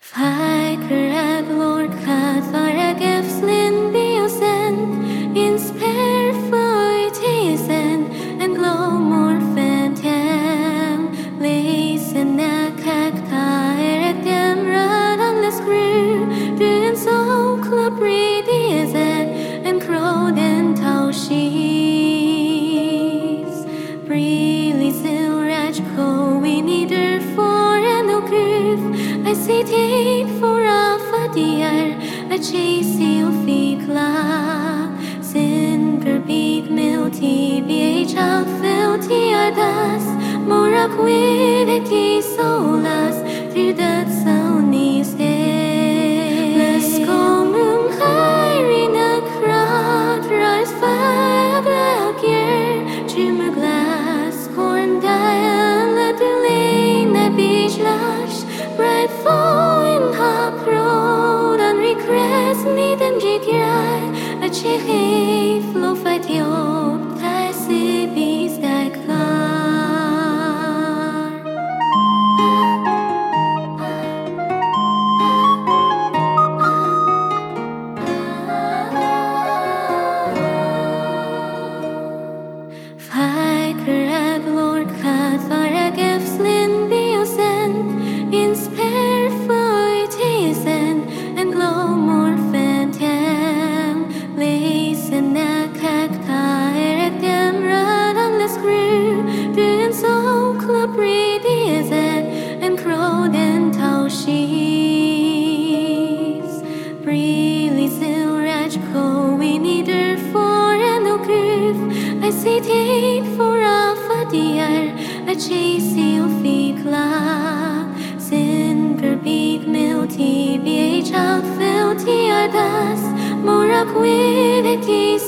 发 a chase you feel la sin per big mil ti bi cha fil ti adas mora quide ti solas ti dat sonis de les comum hirin a crowd rise fire gear to a glass corn dial let the lane the beach lush bright for chérie, flot waiting for Alpha Dear, a chase of Fikla. Sinker beat milty, the age of filthy, a dust, more a quiddity.